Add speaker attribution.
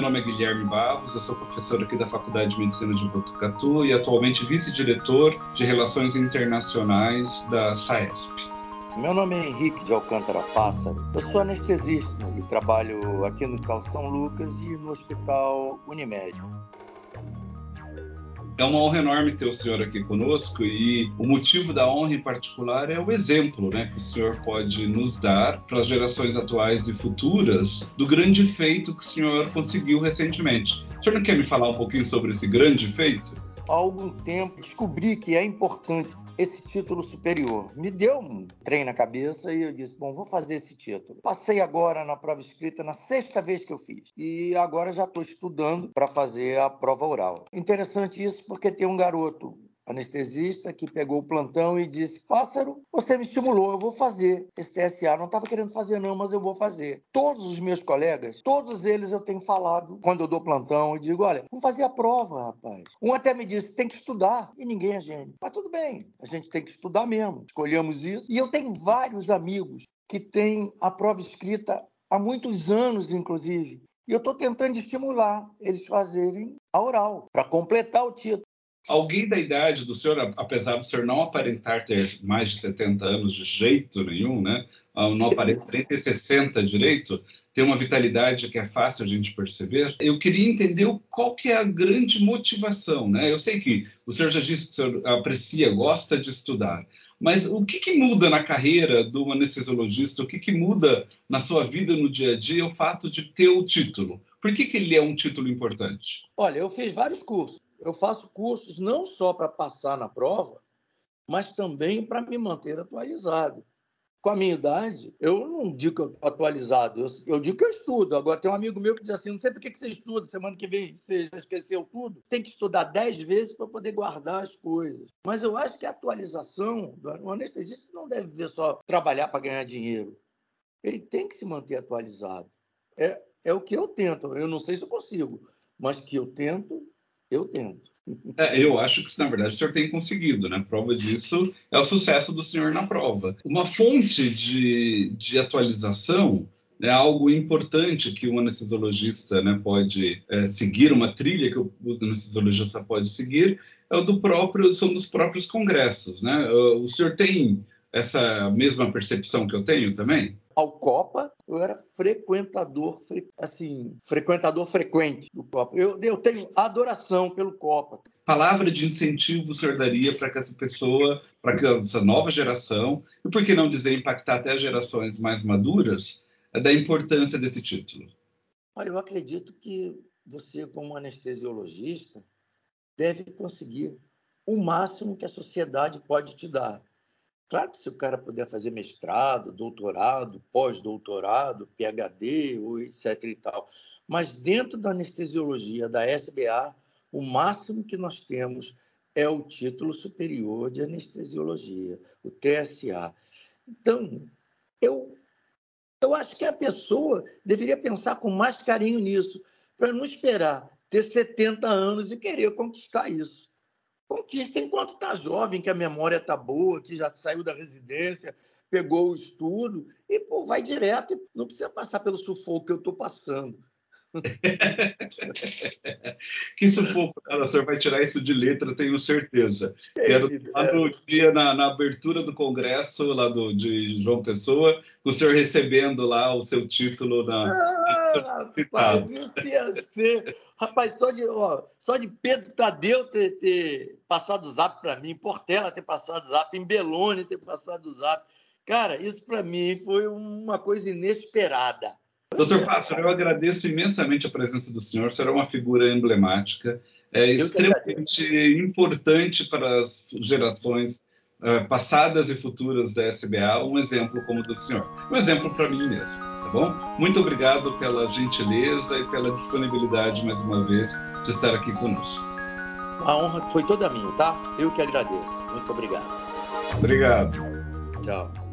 Speaker 1: Meu nome é Guilherme Barros, eu sou professor aqui da Faculdade de Medicina de Botucatu e atualmente vice-diretor de Relações Internacionais da SAESP.
Speaker 2: Meu nome é Henrique de Alcântara Pássaro. Eu sou anestesista e trabalho aqui no Hospital São Lucas e no Hospital Unimed.
Speaker 1: É uma honra enorme ter o senhor aqui conosco e o motivo da honra em particular é o exemplo né, que o senhor pode nos dar para as gerações atuais e futuras do grande feito que o senhor conseguiu recentemente. O senhor não quer me falar um pouquinho sobre esse grande feito?
Speaker 2: Há algum tempo descobri que é importante esse título superior. Me deu um trem na cabeça e eu disse: bom, vou fazer esse título. Passei agora na prova escrita na sexta vez que eu fiz e agora já estou estudando para fazer a prova oral. Interessante isso porque tem um garoto anestesista que pegou o plantão e disse: Pássaro, você me estimulou, eu vou fazer esse TSA. Não estava querendo fazer, não, mas eu vou fazer. Todos os meus colegas, todos eles eu tenho falado quando eu dou plantão e digo: olha, vamos fazer a prova, rapaz. Um até me disse: tem que estudar, e ninguém é gênio. Mas tudo bem, a gente tem que estudar mesmo. Escolhemos isso. E eu tenho vários amigos que têm a prova escrita há muitos anos, inclusive. E eu estou tentando estimular eles fazerem a oral, para completar o título.
Speaker 1: Alguém da idade do senhor, apesar do senhor não aparentar ter mais de 70 anos de jeito nenhum, né? Ah, não aparenta nem ter 60 direito, tem uma vitalidade que é fácil a gente perceber. Eu queria entender qual que é a grande motivação, né? Eu sei que o senhor já disse que o senhor aprecia, gosta de estudar, mas o que, que muda na carreira do anestesiologista? O que, que muda na sua vida no dia a dia o fato de ter o título? Por que, que ele é um título importante?
Speaker 2: Olha, eu fiz vários cursos eu faço cursos não só para passar na prova, mas também para me manter atualizado. Com a minha idade, eu não digo que eu estou atualizado, eu, eu, digo que eu estudo. Agora, tem um amigo meu que diz assim: não sei por que você estuda, semana que vem você já esqueceu tudo. Tem que estudar dez vezes para poder guardar as coisas. Mas eu acho que a atualização, o anestesista não deve ver só trabalhar para ganhar dinheiro. Ele tem que se manter atualizado. É, é o que eu tento. Eu não sei se eu consigo, mas que eu tento, eu tento.
Speaker 1: É, eu acho que, na verdade, o senhor tem conseguido, né? Prova disso é o sucesso do senhor na prova. Uma fonte de, de atualização é algo importante que o anestesiologista né, pode é, seguir, uma trilha que o anestesiologista pode seguir, é do próprio, são dos próprios congressos. Né? O senhor tem essa mesma percepção que eu tenho também?
Speaker 2: Ao Copa, eu era frequentador, assim, frequentador frequente do Copa. Eu, eu tenho adoração pelo Copa.
Speaker 1: Palavra de incentivo o senhor daria para que essa pessoa, para que essa nova geração, e por que não dizer impactar até as gerações mais maduras, da importância desse título?
Speaker 2: Olha, eu acredito que você, como anestesiologista, deve conseguir o máximo que a sociedade pode te dar. Claro que se o cara puder fazer mestrado, doutorado, pós-doutorado, PhD, etc e tal, mas dentro da anestesiologia da SBA, o máximo que nós temos é o título superior de anestesiologia, o TSA. Então, eu, eu acho que a pessoa deveria pensar com mais carinho nisso, para não esperar ter 70 anos e querer conquistar isso conquista enquanto está jovem, que a memória está boa, que já saiu da residência, pegou o estudo e pô, vai direto, não precisa passar pelo sufoco que eu estou passando.
Speaker 1: que sufoco, cara, o senhor vai tirar isso de letra, tenho certeza. Quero lá no dia, na, na, abertura do congresso lá do, de João Pessoa, o senhor recebendo lá o seu título na.
Speaker 2: Ah, rapaz, isso ia ser. Rapaz, só de, ó, só de Pedro Tadeu ter, ter passado o zap para mim, Portela ter passado o zap, em Belone ter passado o zap. Cara, isso para mim foi uma coisa inesperada.
Speaker 1: Doutor Pássaro, eu agradeço imensamente a presença do senhor, o senhor é uma figura emblemática, é extremamente importante para as gerações uh, passadas e futuras da SBA, um exemplo como o do senhor, um exemplo para mim mesmo, tá bom? Muito obrigado pela gentileza e pela disponibilidade, mais uma vez, de estar aqui conosco.
Speaker 2: A honra foi toda minha, tá? Eu que agradeço. Muito obrigado.
Speaker 1: Obrigado.
Speaker 2: Tchau.